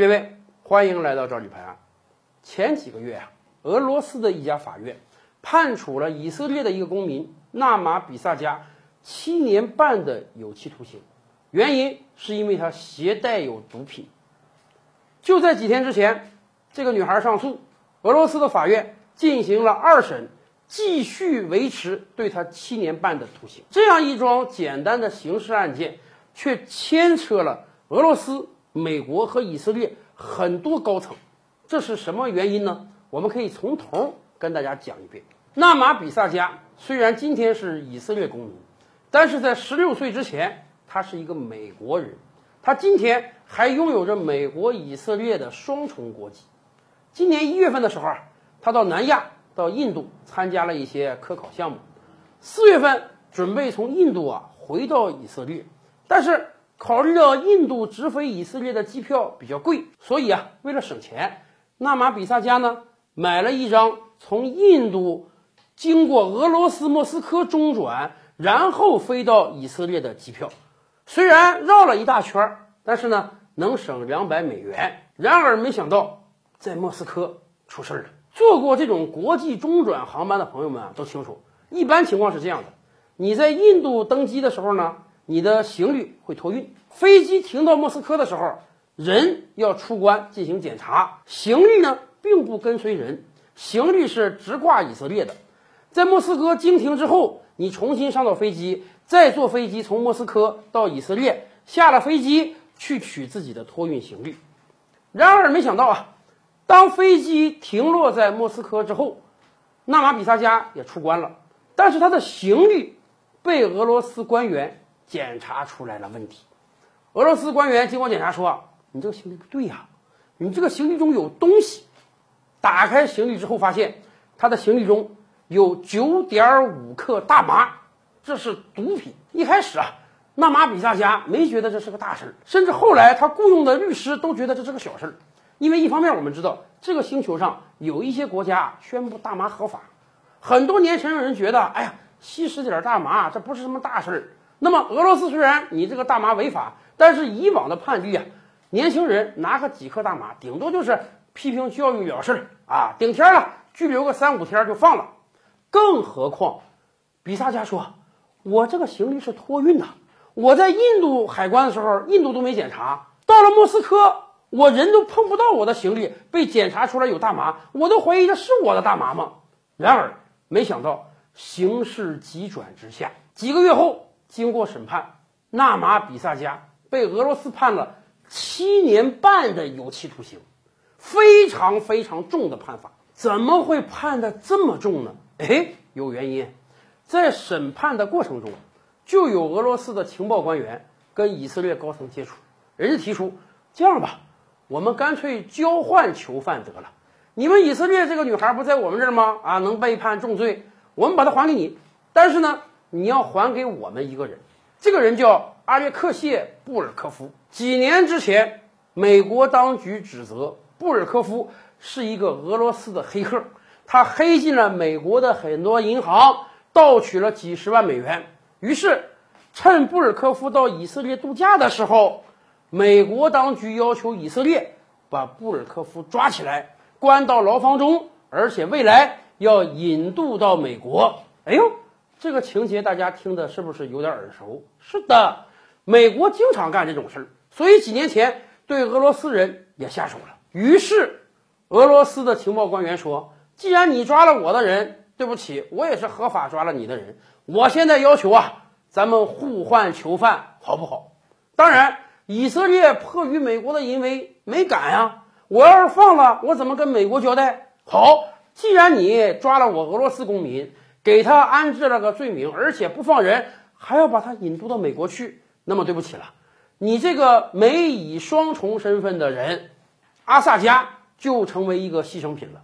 列位，欢迎来到赵李拍案。前几个月啊，俄罗斯的一家法院判处了以色列的一个公民纳马比萨加七年半的有期徒刑，原因是因为他携带有毒品。就在几天之前，这个女孩上诉，俄罗斯的法院进行了二审，继续维持对她七年半的徒刑。这样一桩简单的刑事案件，却牵扯了俄罗斯、美国和以色列很多高层。这是什么原因呢？我们可以从头跟大家讲一遍。纳马比萨加虽然今天是以色列公民，但是在十六岁之前，他是一个美国人。他今天还拥有着美国、以色列的双重国籍。今年一月份的时候啊，他到南亚、到印度参加了一些科考项目。四月份准备从印度啊回到以色列，但是考虑到印度直飞以色列的机票比较贵，所以啊，为了省钱，纳马比萨加呢买了一张从印度经过俄罗斯莫斯科中转，然后飞到以色列的机票。虽然绕了一大圈儿，但是呢，能省两百美元。然而，没想到在莫斯科出事儿了。坐过这种国际中转航班的朋友们啊，都清楚，一般情况是这样的：你在印度登机的时候呢，你的行李会托运；飞机停到莫斯科的时候，人要出关进行检查，行李呢并不跟随人，行李是直挂以色列的。在莫斯科经停之后，你重新上到飞机。再坐飞机从莫斯科到以色列，下了飞机去取自己的托运行李。然而没想到啊，当飞机停落在莫斯科之后，纳马比萨加也出关了，但是他的行李被俄罗斯官员检查出来了问题。俄罗斯官员经过检查说：“你这个行李不对呀，你这个行李中有东西。”打开行李之后，发现他的行李中有九点五克大麻。这是毒品。一开始啊，纳马比萨加没觉得这是个大事儿，甚至后来他雇佣的律师都觉得这是个小事儿。因为一方面我们知道这个星球上有一些国家宣布大麻合法，很多年轻人觉得，哎呀，吸食点大麻这不是什么大事儿。那么俄罗斯虽然你这个大麻违法，但是以往的判例啊，年轻人拿个几克大麻，顶多就是批评教育了事啊，顶天了拘留个三五天就放了。更何况，比萨加说。我这个行李是托运的，我在印度海关的时候，印度都没检查。到了莫斯科，我人都碰不到我的行李，被检查出来有大麻，我都怀疑这是我的大麻吗？然而，没想到形势急转直下，几个月后，经过审判，纳马比萨加被俄罗斯判了七年半的有期徒刑，非常非常重的判罚。怎么会判的这么重呢？哎，有原因。在审判的过程中，就有俄罗斯的情报官员跟以色列高层接触，人家提出这样吧，我们干脆交换囚犯得了。你们以色列这个女孩不在我们这儿吗？啊，能被判重罪，我们把她还给你。但是呢，你要还给我们一个人，这个人叫阿列克谢·布尔科夫。几年之前，美国当局指责布尔科夫是一个俄罗斯的黑客，他黑进了美国的很多银行。盗取了几十万美元，于是趁布尔科夫到以色列度假的时候，美国当局要求以色列把布尔科夫抓起来，关到牢房中，而且未来要引渡到美国。哎呦，这个情节大家听的是不是有点耳熟？是的，美国经常干这种事儿，所以几年前对俄罗斯人也下手了。于是，俄罗斯的情报官员说：“既然你抓了我的人。”对不起，我也是合法抓了你的人。我现在要求啊，咱们互换囚犯，好不好？当然，以色列迫于美国的淫威，没敢呀。我要是放了，我怎么跟美国交代？好，既然你抓了我俄罗斯公民，给他安置了个罪名，而且不放人，还要把他引渡到美国去，那么对不起了，你这个美以双重身份的人，阿萨加就成为一个牺牲品了。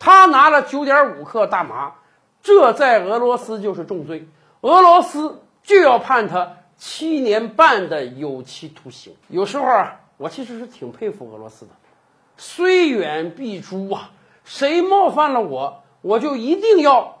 他拿了九点五克大麻，这在俄罗斯就是重罪，俄罗斯就要判他七年半的有期徒刑。有时候啊，我其实是挺佩服俄罗斯的，虽远必诛啊，谁冒犯了我，我就一定要